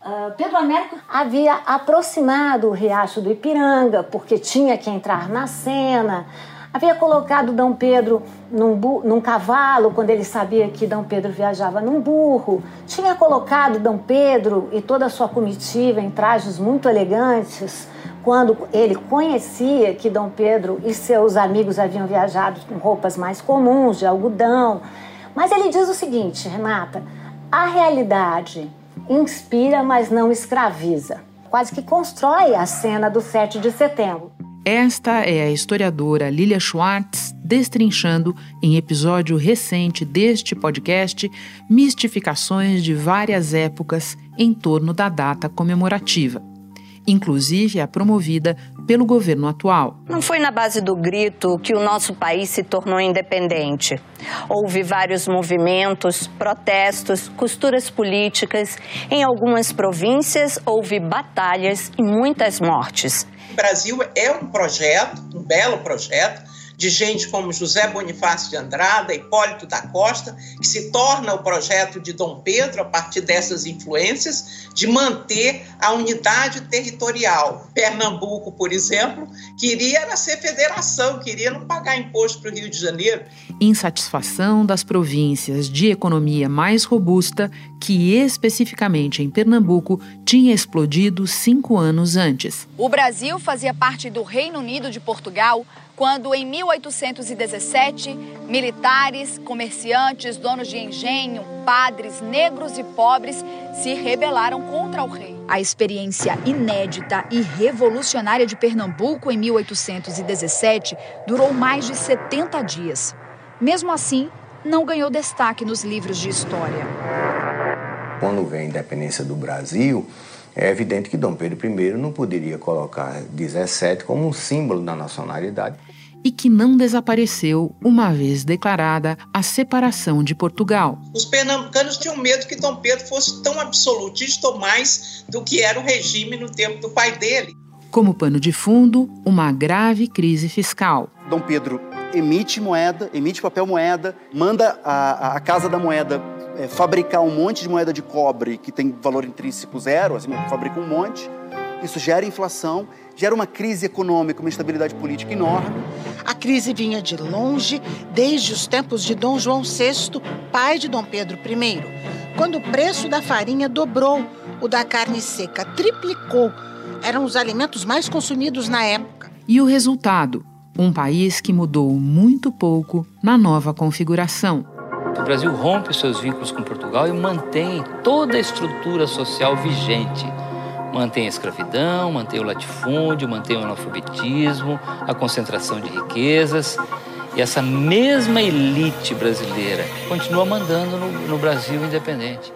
Uh, Pedro Américo havia aproximado o Riacho do Ipiranga, porque tinha que entrar na cena. Havia colocado Dom Pedro num, num, cavalo, quando ele sabia que Dom Pedro viajava num burro. Tinha colocado Dom Pedro e toda a sua comitiva em trajes muito elegantes, quando ele conhecia que Dom Pedro e seus amigos haviam viajado com roupas mais comuns, de algodão. Mas ele diz o seguinte, Renata: a realidade inspira, mas não escraviza. Quase que constrói a cena do 7 de setembro. Esta é a historiadora Lilia Schwartz destrinchando, em episódio recente deste podcast, mistificações de várias épocas em torno da data comemorativa. Inclusive a promovida pelo governo atual. Não foi na base do grito que o nosso país se tornou independente. Houve vários movimentos, protestos, costuras políticas. Em algumas províncias houve batalhas e muitas mortes. O Brasil é um projeto, um belo projeto, de gente como José Bonifácio de Andrada, Hipólito da Costa, que se torna o projeto de Dom Pedro a partir dessas influências de manter a unidade territorial. Pernambuco, por exemplo, queria ser federação, queria não pagar imposto para o Rio de Janeiro. Insatisfação das províncias de economia mais robusta, que especificamente em Pernambuco tinha explodido cinco anos antes. O Brasil fazia parte do Reino Unido de Portugal quando em 1817 militares, comerciantes, donos de engenho, padres, negros e pobres se rebelaram contra o rei. A experiência inédita e revolucionária de Pernambuco em 1817 durou mais de 70 dias. Mesmo assim, não ganhou destaque nos livros de história. Quando vem a independência do Brasil, é evidente que Dom Pedro I não poderia colocar 17 como um símbolo da nacionalidade. E que não desapareceu uma vez declarada a separação de Portugal. Os pernambucanos tinham medo que Dom Pedro fosse tão absolutista ou mais do que era o regime no tempo do pai dele. Como pano de fundo, uma grave crise fiscal. Dom Pedro emite moeda, emite papel moeda, manda a, a Casa da Moeda é, fabricar um monte de moeda de cobre que tem valor intrínseco zero, assim, fabrica um monte, isso gera inflação, gera uma crise econômica, uma instabilidade política enorme. A crise vinha de longe, desde os tempos de Dom João VI, pai de Dom Pedro I, quando o preço da farinha dobrou, o da carne seca triplicou. Eram os alimentos mais consumidos na época. E o resultado? Um país que mudou muito pouco na nova configuração. O Brasil rompe seus vínculos com Portugal e mantém toda a estrutura social vigente. Mantém a escravidão, mantém o latifúndio, mantém o analfabetismo, a concentração de riquezas. E essa mesma elite brasileira continua mandando no, no Brasil independente.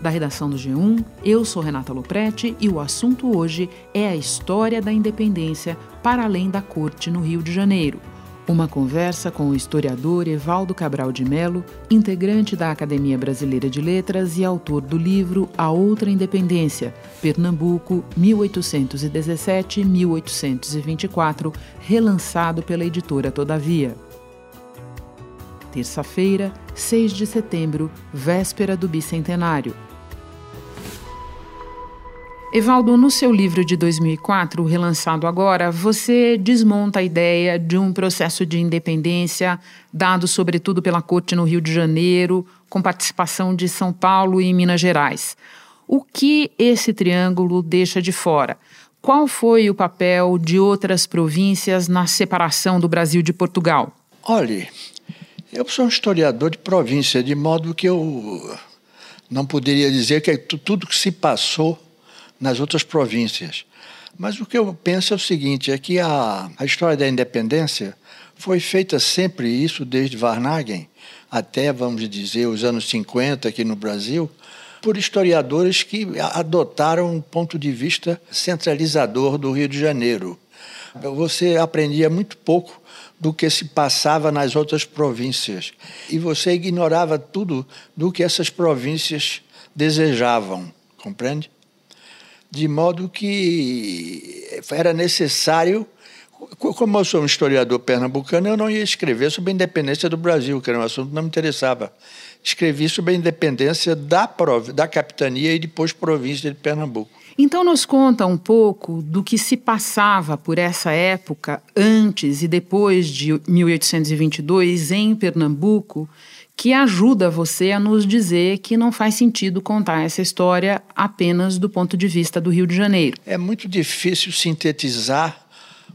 Da redação do G1, eu sou Renata Loprete e o assunto hoje é a história da independência para além da corte no Rio de Janeiro. Uma conversa com o historiador Evaldo Cabral de Melo, integrante da Academia Brasileira de Letras e autor do livro A Outra Independência, Pernambuco, 1817-1824, relançado pela editora Todavia. Terça-feira, 6 de setembro, véspera do bicentenário. Evaldo, no seu livro de 2004, relançado agora, você desmonta a ideia de um processo de independência dado sobretudo pela Corte no Rio de Janeiro, com participação de São Paulo e Minas Gerais. O que esse triângulo deixa de fora? Qual foi o papel de outras províncias na separação do Brasil de Portugal? Olhe, eu sou um historiador de província, de modo que eu não poderia dizer que tudo que se passou nas outras províncias. Mas o que eu penso é o seguinte: é que a, a história da independência foi feita sempre isso, desde Varnagen até, vamos dizer, os anos 50 aqui no Brasil, por historiadores que adotaram um ponto de vista centralizador do Rio de Janeiro. Você aprendia muito pouco do que se passava nas outras províncias e você ignorava tudo do que essas províncias desejavam, compreende? De modo que era necessário. Como eu sou um historiador pernambucano, eu não ia escrever sobre a independência do Brasil, que era um assunto que não me interessava. escrevi sobre a independência da, da capitania e depois província de Pernambuco. Então, nos conta um pouco do que se passava por essa época, antes e depois de 1822, em Pernambuco, que ajuda você a nos dizer que não faz sentido contar essa história apenas do ponto de vista do Rio de Janeiro. É muito difícil sintetizar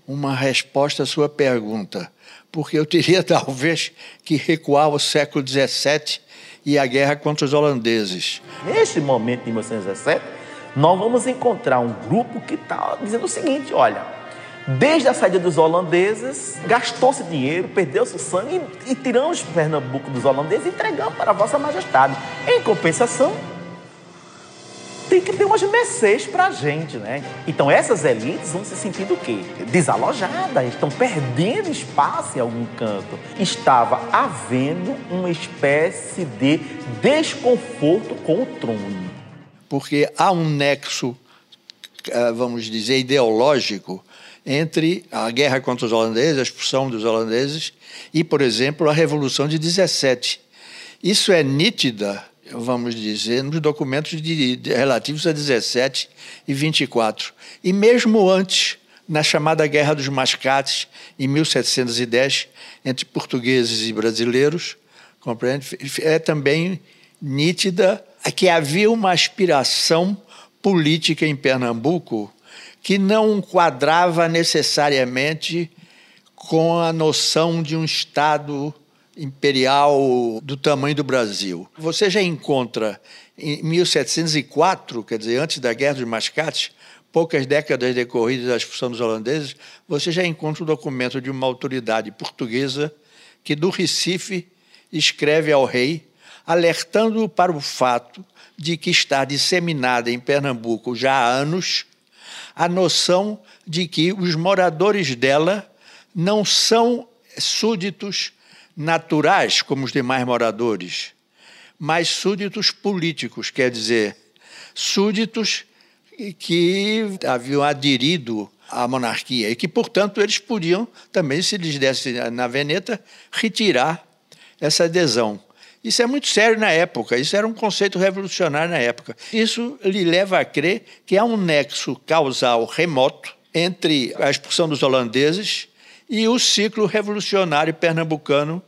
uma resposta à sua pergunta, porque eu teria talvez que recuar ao século XVII e a guerra contra os holandeses. Neste momento de 1917, nós vamos encontrar um grupo que está dizendo o seguinte: olha, desde a saída dos holandeses, gastou-se dinheiro, perdeu-se sangue e, e tiramos Pernambuco dos holandeses e entregamos para Vossa Majestade. Em compensação, tem que ter umas mercês para a gente, né? Então essas elites vão se sentindo o quê? Desalojadas, estão perdendo espaço em algum canto. Estava havendo uma espécie de desconforto com o trono. Porque há um nexo, eh, vamos dizer, ideológico entre a guerra contra os holandeses, a expulsão dos holandeses, e, por exemplo, a Revolução de 17. Isso é nítida vamos dizer, nos documentos de, de, relativos a 17 e 24. E mesmo antes, na chamada Guerra dos Mascates, em 1710, entre portugueses e brasileiros, compreende? É também nítida que havia uma aspiração política em Pernambuco que não quadrava necessariamente com a noção de um Estado imperial do tamanho do Brasil. Você já encontra em 1704, quer dizer, antes da Guerra dos Mascates, poucas décadas decorridas da expulsão dos holandeses, você já encontra um documento de uma autoridade portuguesa que do Recife escreve ao rei alertando-o para o fato de que está disseminada em Pernambuco já há anos a noção de que os moradores dela não são súditos naturais, como os demais moradores, mas súditos políticos, quer dizer, súditos que haviam aderido à monarquia e que, portanto, eles podiam também, se lhes desse na veneta, retirar essa adesão. Isso é muito sério na época, isso era um conceito revolucionário na época. Isso lhe leva a crer que há um nexo causal remoto entre a expulsão dos holandeses e o ciclo revolucionário pernambucano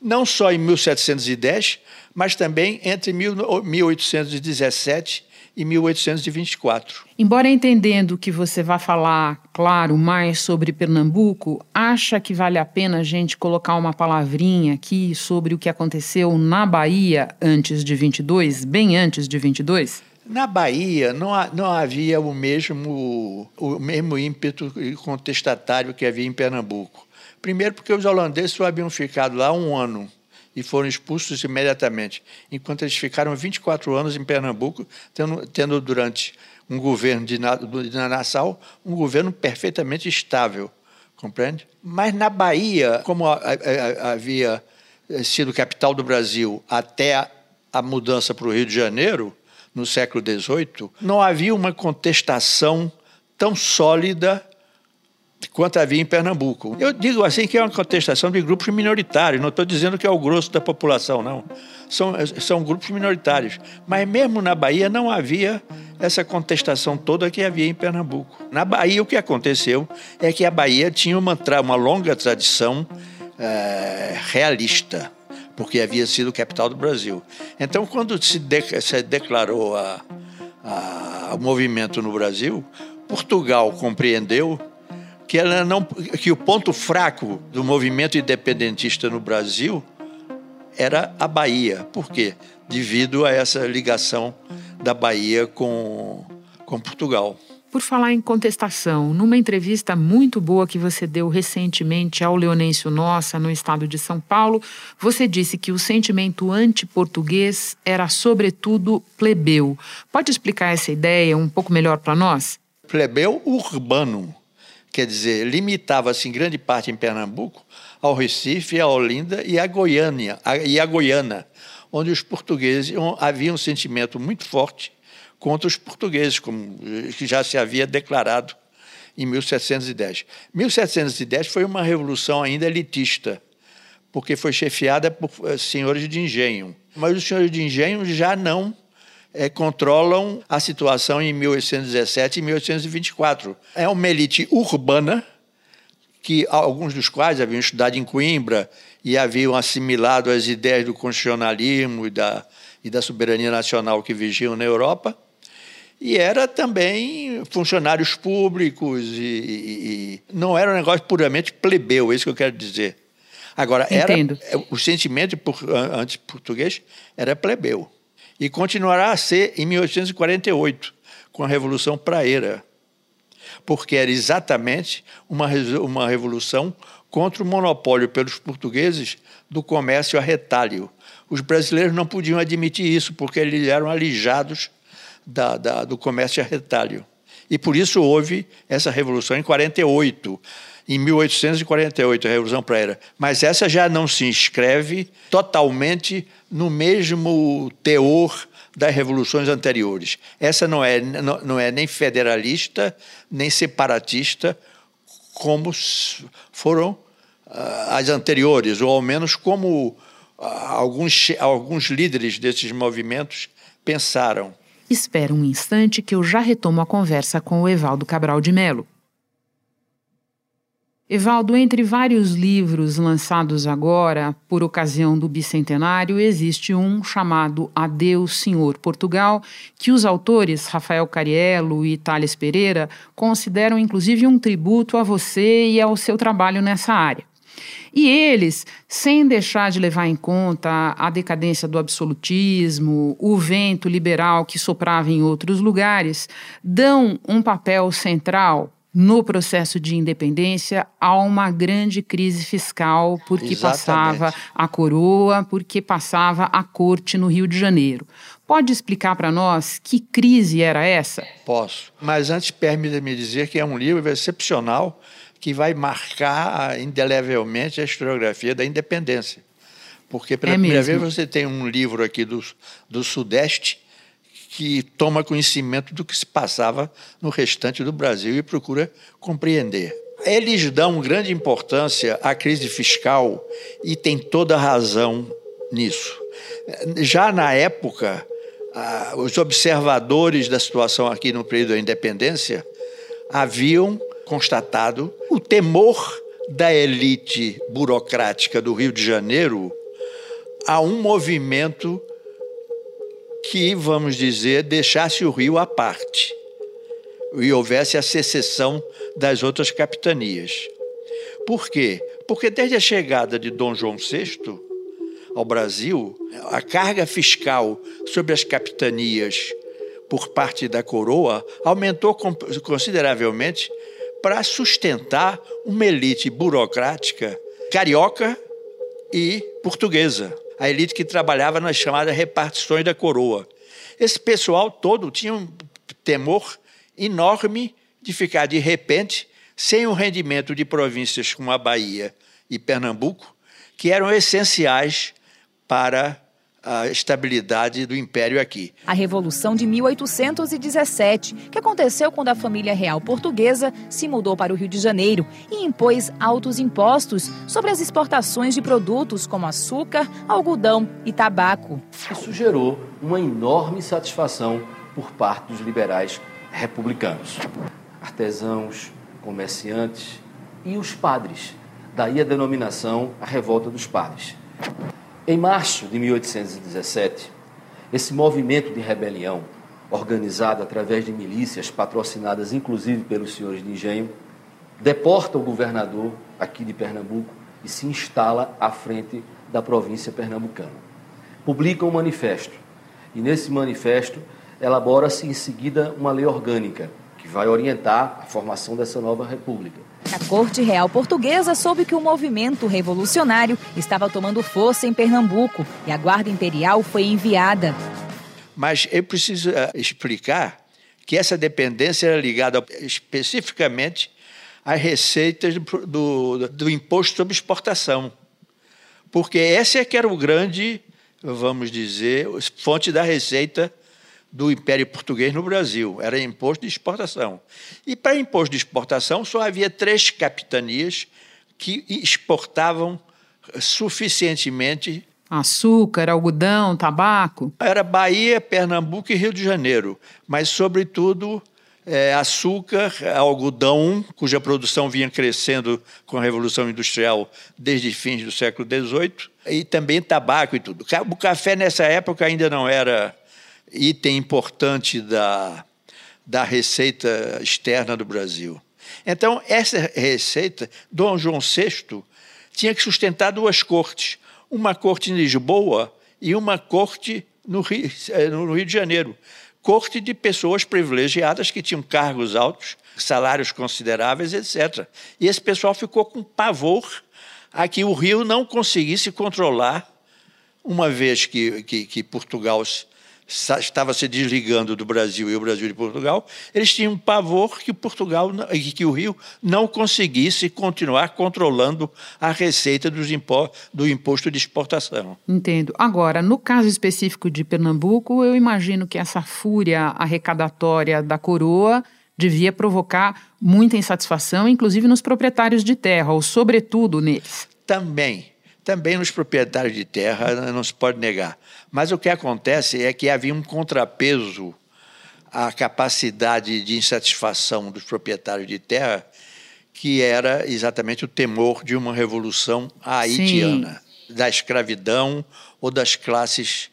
não só em 1710, mas também entre 1817 e 1824. Embora entendendo que você vai falar, claro, mais sobre Pernambuco, acha que vale a pena a gente colocar uma palavrinha aqui sobre o que aconteceu na Bahia antes de 22, bem antes de 22? Na Bahia não, não havia o mesmo, o mesmo ímpeto contestatário que havia em Pernambuco. Primeiro, porque os holandeses só haviam ficado lá um ano e foram expulsos imediatamente, enquanto eles ficaram 24 anos em Pernambuco, tendo, tendo durante um governo de, de Nassau um governo perfeitamente estável, compreende? Mas na Bahia, como a, a, a, havia sido capital do Brasil até a, a mudança para o Rio de Janeiro, no século XVIII, não havia uma contestação tão sólida quanto havia em Pernambuco. Eu digo assim que é uma contestação de grupos minoritários, não estou dizendo que é o grosso da população, não. São, são grupos minoritários. Mas mesmo na Bahia não havia essa contestação toda que havia em Pernambuco. Na Bahia, o que aconteceu é que a Bahia tinha uma, uma longa tradição é, realista, porque havia sido capital do Brasil. Então, quando se, de, se declarou a, a, o movimento no Brasil, Portugal compreendeu que, ela não, que o ponto fraco do movimento independentista no Brasil era a Bahia. Por quê? Devido a essa ligação da Bahia com, com Portugal. Por falar em contestação, numa entrevista muito boa que você deu recentemente ao Leonêncio Nossa, no estado de São Paulo, você disse que o sentimento anti-português era, sobretudo, plebeu. Pode explicar essa ideia um pouco melhor para nós? Plebeu urbano quer dizer, limitava-se em grande parte em Pernambuco ao Recife, a Olinda e a Goiânia, e a Goiana, onde os portugueses havia um sentimento muito forte contra os portugueses, como que já se havia declarado em 1710. 1710 foi uma revolução ainda elitista, porque foi chefiada por eh, senhores de engenho. Mas os senhores de engenho já não é, controlam a situação em 1817 e 1824. É uma elite urbana, que alguns dos quais haviam estudado em Coimbra e haviam assimilado as ideias do constitucionalismo e da, e da soberania nacional que vigiam na Europa, e era também funcionários públicos e, e, e não era um negócio puramente plebeu, é isso que eu quero dizer. Agora, era, o sentimento anti-português era plebeu. E continuará a ser em 1848, com a Revolução Praeira, porque era exatamente uma, uma revolução contra o monopólio pelos portugueses do comércio a retalho. Os brasileiros não podiam admitir isso, porque eles eram alijados da, da, do comércio a retalho. E por isso houve essa revolução em 48, em 1848, a Revolução Praeira. Mas essa já não se inscreve totalmente no mesmo teor das revoluções anteriores. Essa não é, não, não é nem federalista, nem separatista, como foram uh, as anteriores, ou ao menos como uh, alguns, alguns líderes desses movimentos pensaram. Espera um instante que eu já retomo a conversa com o Evaldo Cabral de Melo. Evaldo, entre vários livros lançados agora por ocasião do bicentenário, existe um chamado Adeus Senhor Portugal, que os autores Rafael Cariello e Thales Pereira consideram inclusive um tributo a você e ao seu trabalho nessa área. E eles, sem deixar de levar em conta a decadência do absolutismo, o vento liberal que soprava em outros lugares, dão um papel central no processo de independência a uma grande crise fiscal porque Exatamente. passava a coroa, porque passava a corte no Rio de Janeiro. Pode explicar para nós que crise era essa? Posso, mas antes permita-me dizer que é um livro excepcional que vai marcar indelevelmente a historiografia da independência. Porque pela é primeira vez você tem um livro aqui do, do Sudeste que toma conhecimento do que se passava no restante do Brasil e procura compreender. Eles dão grande importância à crise fiscal e tem toda razão nisso. Já na época, os observadores da situação aqui no período da independência haviam constatado o temor da elite burocrática do Rio de Janeiro a um movimento que, vamos dizer, deixasse o Rio à parte e houvesse a secessão das outras capitanias. Por quê? Porque desde a chegada de Dom João VI ao Brasil, a carga fiscal sobre as capitanias por parte da coroa aumentou consideravelmente para sustentar uma elite burocrática carioca e portuguesa. A elite que trabalhava nas chamadas repartições da coroa. Esse pessoal todo tinha um temor enorme de ficar de repente sem o rendimento de províncias como a Bahia e Pernambuco, que eram essenciais para a estabilidade do império aqui. A Revolução de 1817, que aconteceu quando a família real portuguesa se mudou para o Rio de Janeiro e impôs altos impostos sobre as exportações de produtos como açúcar, algodão e tabaco. Isso gerou uma enorme satisfação por parte dos liberais republicanos. Artesãos, comerciantes e os padres. Daí a denominação a Revolta dos Padres. Em março de 1817, esse movimento de rebelião, organizado através de milícias patrocinadas inclusive pelos senhores de engenho, deporta o governador aqui de Pernambuco e se instala à frente da província pernambucana. Publica um manifesto e nesse manifesto elabora-se em seguida uma lei orgânica que vai orientar a formação dessa nova república. A corte real portuguesa soube que o movimento revolucionário estava tomando força em Pernambuco e a guarda imperial foi enviada. Mas eu preciso uh, explicar que essa dependência era ligada especificamente às receitas do, do, do imposto sobre exportação. Porque essa é que era o grande, vamos dizer, fonte da receita do Império Português no Brasil, era imposto de exportação. E para imposto de exportação só havia três capitanias que exportavam suficientemente Açúcar, algodão, tabaco? Era Bahia, Pernambuco e Rio de Janeiro, mas, sobretudo, é, açúcar, algodão, cuja produção vinha crescendo com a Revolução Industrial desde fins do século XVIII, e também tabaco e tudo. O café, nessa época, ainda não era item importante da, da receita externa do Brasil. Então, essa receita, Dom João VI tinha que sustentar duas cortes uma corte em Lisboa e uma corte no Rio, eh, no Rio de Janeiro. Corte de pessoas privilegiadas que tinham cargos altos, salários consideráveis, etc. E esse pessoal ficou com pavor a que o Rio não conseguisse controlar, uma vez que, que, que Portugal estava se desligando do Brasil e o Brasil de Portugal, eles tinham pavor que Portugal que o Rio não conseguisse continuar controlando a receita dos impo do imposto de exportação. Entendo. Agora, no caso específico de Pernambuco, eu imagino que essa fúria arrecadatória da coroa devia provocar muita insatisfação, inclusive nos proprietários de terra, ou sobretudo neles. Também também nos proprietários de terra, não se pode negar. Mas o que acontece é que havia um contrapeso à capacidade de insatisfação dos proprietários de terra, que era exatamente o temor de uma revolução haitiana, Sim. da escravidão ou das classes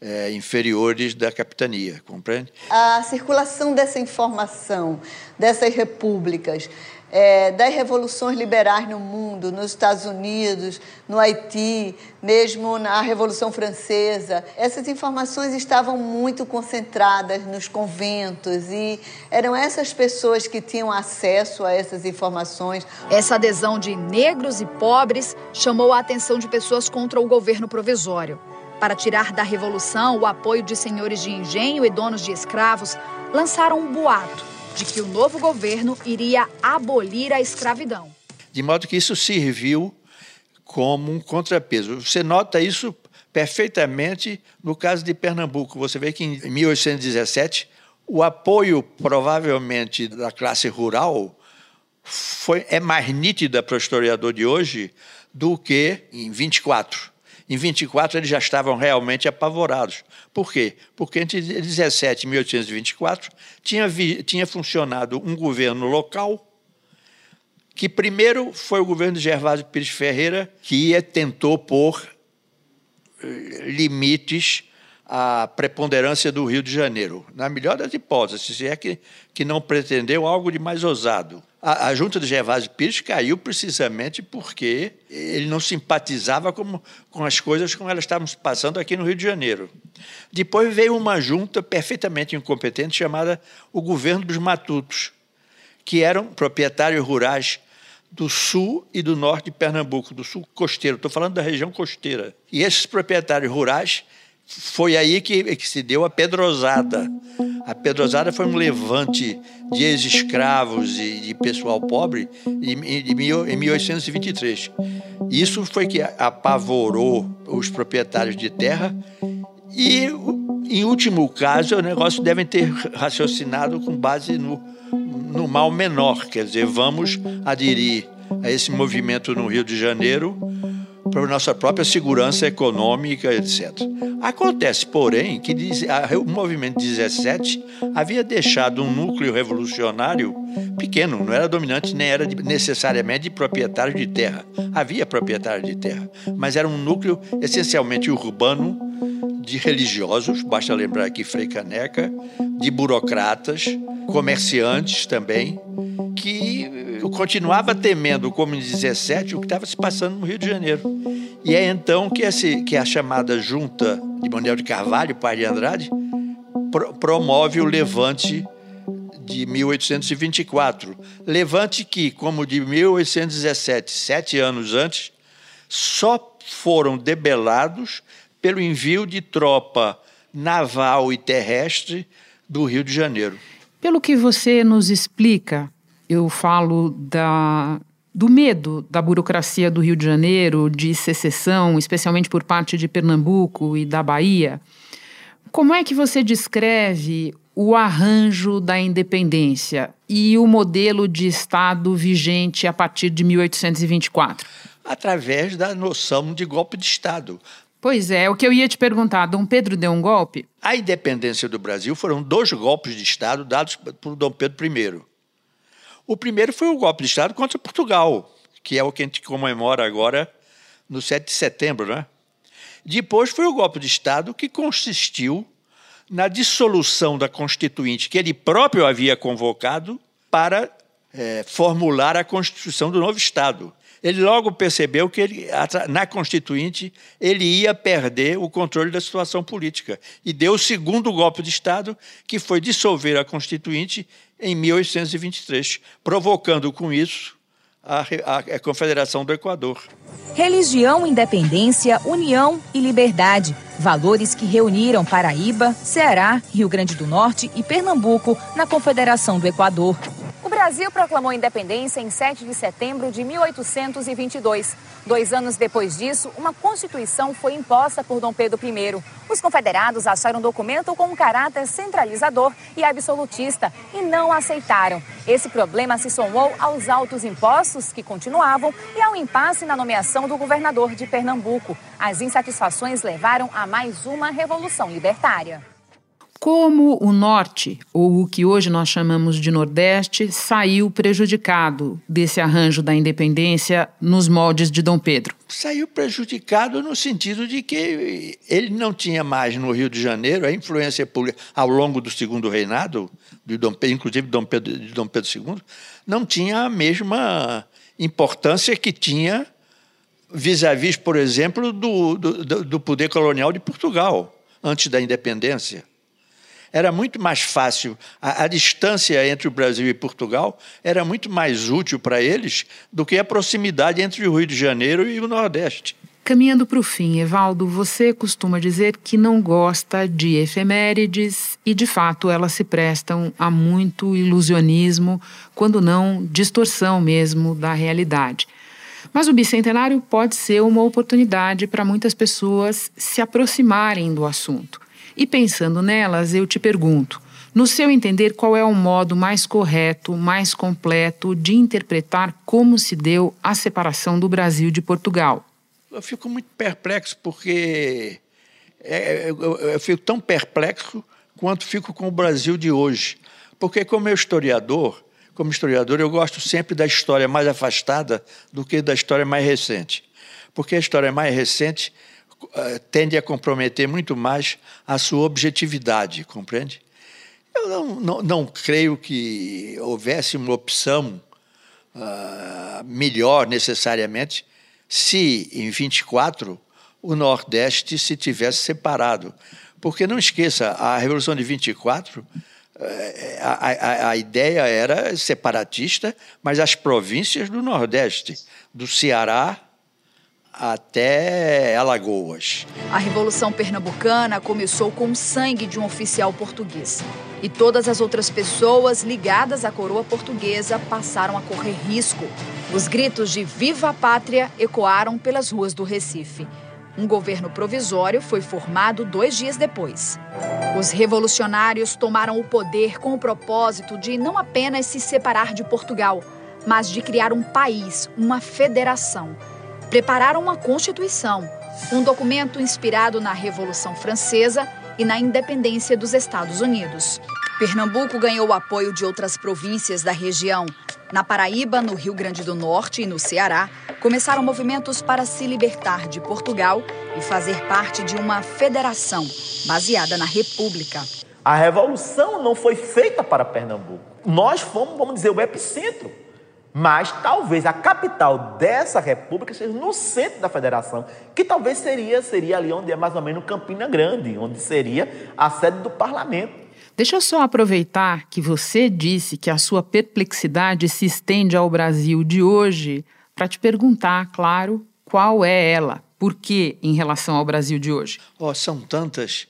é, inferiores da capitania, compreende? A circulação dessa informação, dessas repúblicas, é, das revoluções liberais no mundo, nos Estados Unidos, no Haiti, mesmo na Revolução Francesa. Essas informações estavam muito concentradas nos conventos e eram essas pessoas que tinham acesso a essas informações. Essa adesão de negros e pobres chamou a atenção de pessoas contra o governo provisório. Para tirar da revolução o apoio de senhores de engenho e donos de escravos, lançaram um boato de que o novo governo iria abolir a escravidão. De modo que isso serviu como um contrapeso. Você nota isso perfeitamente no caso de Pernambuco. Você vê que em 1817 o apoio provavelmente da classe rural foi, é mais nítida para o historiador de hoje do que em 24. Em 24 eles já estavam realmente apavorados. Por quê? Porque entre 17 e 1824 tinha, vi, tinha funcionado um governo local que primeiro foi o governo de Gervásio Pires Ferreira que tentou pôr eh, limites à preponderância do Rio de Janeiro, na melhor das hipóteses, se é que, que não pretendeu algo de mais ousado. A, a junta de Gervásio Pires caiu precisamente porque ele não simpatizava com, com as coisas como elas estavam passando aqui no Rio de Janeiro. Depois veio uma junta perfeitamente incompetente chamada o Governo dos Matutos, que eram proprietários rurais do sul e do norte de Pernambuco, do sul costeiro. Estou falando da região costeira. E esses proprietários rurais foi aí que, que, se deu a Pedrosada. A Pedrosada foi um levante de ex-escravos e de pessoal pobre em, em 1823. Isso foi que apavorou os proprietários de terra e, em último caso, o negócio devem ter raciocinado com base no, no mal menor, quer dizer, vamos aderir a esse movimento no Rio de Janeiro para nossa própria segurança econômica, etc. Acontece, porém, que o movimento 17 havia deixado um núcleo revolucionário pequeno, não era dominante nem era necessariamente proprietário de terra. Havia proprietário de terra, mas era um núcleo essencialmente urbano de religiosos, basta lembrar aqui Frei Caneca, de burocratas, comerciantes também, que continuava temendo, como em 17, o que estava se passando no Rio de Janeiro. E é então que, esse, que a chamada junta de Manuel de Carvalho, pai de Andrade, pro, promove o levante de 1824. Levante que, como de 1817, sete anos antes, só foram debelados pelo envio de tropa naval e terrestre do Rio de Janeiro. Pelo que você nos explica, eu falo da, do medo da burocracia do Rio de Janeiro de secessão, especialmente por parte de Pernambuco e da Bahia. Como é que você descreve o arranjo da independência e o modelo de Estado vigente a partir de 1824? Através da noção de golpe de Estado. Pois é, o que eu ia te perguntar, Dom Pedro deu um golpe? A independência do Brasil foram dois golpes de Estado dados por Dom Pedro I. O primeiro foi o golpe de Estado contra Portugal, que é o que a gente comemora agora no 7 de setembro, né? Depois foi o golpe de Estado que consistiu na dissolução da Constituinte, que ele próprio havia convocado para é, formular a Constituição do novo Estado. Ele logo percebeu que ele, na Constituinte ele ia perder o controle da situação política e deu o segundo golpe de Estado, que foi dissolver a Constituinte em 1823, provocando com isso a, a, a Confederação do Equador. Religião, independência, união e liberdade. Valores que reuniram Paraíba, Ceará, Rio Grande do Norte e Pernambuco na Confederação do Equador. O Brasil proclamou independência em 7 de setembro de 1822. Dois anos depois disso, uma Constituição foi imposta por Dom Pedro I. Os confederados acharam o documento com um caráter centralizador e absolutista e não aceitaram. Esse problema se somou aos altos impostos que continuavam e ao impasse na nomeação do governador de Pernambuco. As insatisfações levaram a mais uma revolução libertária. Como o Norte, ou o que hoje nós chamamos de Nordeste, saiu prejudicado desse arranjo da independência nos moldes de Dom Pedro? Saiu prejudicado no sentido de que ele não tinha mais no Rio de Janeiro a influência pública ao longo do segundo reinado, de Dom Pedro, inclusive Dom Pedro, de Dom Pedro II, não tinha a mesma importância que tinha vis-à-vis, -vis, por exemplo, do, do, do poder colonial de Portugal, antes da independência era muito mais fácil, a, a, distância entre o Brasil e Portugal era muito mais útil para eles do que a proximidade entre o Rio de Janeiro e o Nordeste. Caminhando para o fim, Evaldo, você costuma dizer que não gosta de efemérides e, de fato, elas se prestam a muito ilusionismo, quando não distorção mesmo da realidade. Mas o bicentenário pode ser uma oportunidade para muitas pessoas se aproximarem do assunto. E pensando nelas, eu te pergunto: no seu entender, qual é o modo mais correto, mais completo de interpretar como se deu a separação do Brasil de Portugal? Eu fico muito perplexo porque é, eu, eu fico tão perplexo quanto fico com o Brasil de hoje. Porque, como historiador, como historiador, eu gosto sempre da história mais afastada do que da história mais recente. Porque a história mais recente tende a comprometer muito mais a sua objetividade, compreende? Eu não, não, não creio que houvesse uma opção uh, melhor necessariamente se, em 24, o Nordeste se tivesse separado. Porque não esqueça, a Revolução de 24, eh, a, a, a ideia era separatista, mas as províncias do Nordeste, do Ceará até Alagoas. A Revolução Pernambucana começou com o sangue de um oficial português. E todas as outras pessoas ligadas à coroa portuguesa passaram a correr risco. Os gritos de Viva a Pátria ecoaram pelas ruas do Recife. Um governo provisório foi formado dois dias depois. Os revolucionários tomaram o poder com o propósito de não apenas se separar de Portugal, mas de criar um país, uma federação prepararam uma Constituição, um documento inspirado na Revolução Francesa e na independência dos Estados Unidos. Pernambuco ganhou o apoio de outras províncias da região. Na Paraíba, no Rio Grande do Norte e no Ceará, começaram movimentos para se libertar de Portugal e fazer parte de uma federação baseada na República. A revolução não foi feita para Pernambuco. Nós fomos, vamos dizer, o epicentro. Mas talvez a capital dessa república seja no centro da federação, que talvez seria, seria ali onde é mais ou menos Campina Grande, onde seria a sede do parlamento. Deixa eu só aproveitar que você disse que a sua perplexidade se estende ao Brasil de hoje para te perguntar, claro, qual é ela, por que em relação ao Brasil de hoje? Oh, são tantas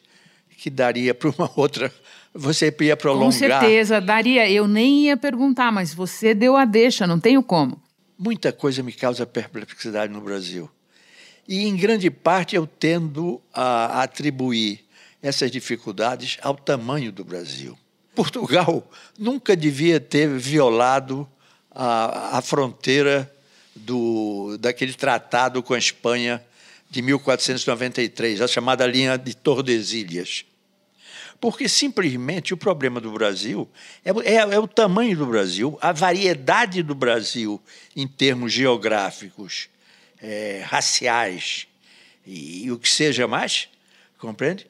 que daria para uma outra você ia prolongar. Com certeza, daria. Eu nem ia perguntar, mas você deu a deixa, não tenho como. Muita coisa me causa perplexidade no Brasil. E, em grande parte, eu tendo a atribuir essas dificuldades ao tamanho do Brasil. Portugal nunca devia ter violado a, a fronteira do, daquele tratado com a Espanha de 1493, a chamada linha de Tordesilhas. Porque simplesmente o problema do Brasil é, é, é, o tamanho do Brasil, a variedade do Brasil em termos geográficos, é, raciais e, e, o que seja mais, compreende?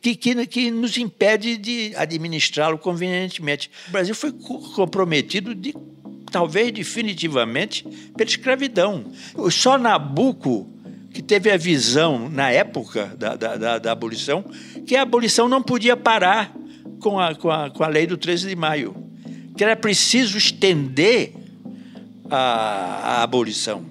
Que, que, que nos impede de administrá-lo convenientemente. O Brasil foi comprometido de talvez definitivamente pela escravidão. Só Nabucco que teve a visão, na época da, da, da, da abolição, que a abolição não podia parar com a, com, a, com a lei do 13 de maio, que era preciso estender a, a abolição,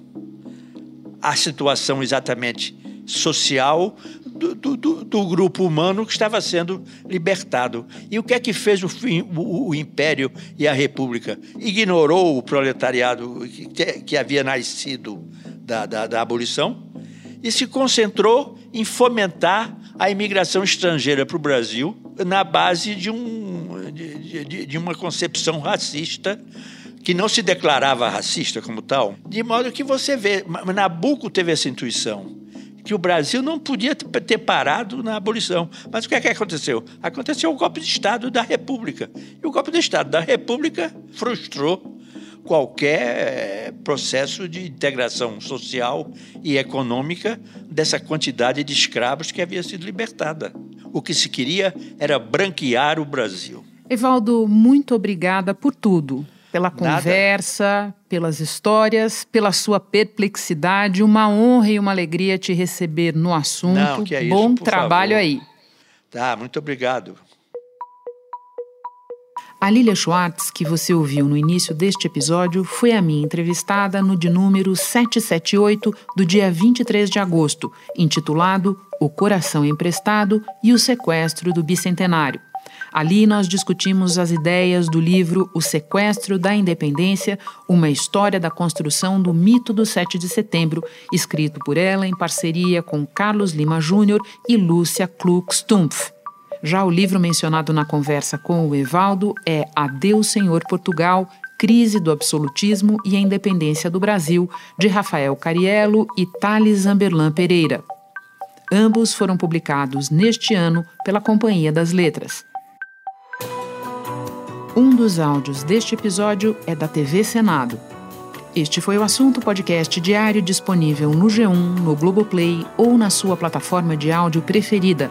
a situação exatamente social do, do, do, grupo humano que estava sendo libertado. E o que é que fez o, o, o Império e a República? Ignorou o proletariado que, que havia nascido da, da, da abolição e se concentrou em fomentar a imigração estrangeira para o Brasil na base de, um, de, de, de, uma concepção racista que não se declarava racista como tal, de modo que você vê, Nabucco teve essa intuição que o Brasil não podia ter parado na abolição. Mas o que é que aconteceu? Aconteceu o golpe de Estado da República. E o golpe de Estado da República frustrou qualquer eh, processo de integração social e econômica dessa quantidade de escravos que havia sido libertada. O que se queria era branquear o Brasil. Evaldo, muito obrigada por tudo. Pela conversa, Nada. pelas histórias, pela sua perplexidade. Uma honra e uma alegria te receber no assunto. Não, que é isso, Bom trabalho favor. aí. Tá, muito obrigado. A Lilia Schwartz, que você ouviu no início deste episódio, foi a minha entrevistada no de número 778 do dia 23 de agosto, intitulado O Coração Emprestado e o Sequestro do Bicentenário. Ali nós discutimos as ideias do livro O Sequestro da Independência, uma história da construção do mito do 7 de setembro, escrito por ela em parceria com Carlos Lima Júnior e Lúcia Klug-Stumpf. Já o livro mencionado na conversa com o Evaldo é Adeus Senhor Portugal, Crise do Absolutismo e a Independência do Brasil, de Rafael Cariello e Thales Amberlan Pereira. Ambos foram publicados neste ano pela Companhia das Letras. Um dos áudios deste episódio é da TV Senado. Este foi o assunto podcast diário disponível no G1, no Globoplay ou na sua plataforma de áudio preferida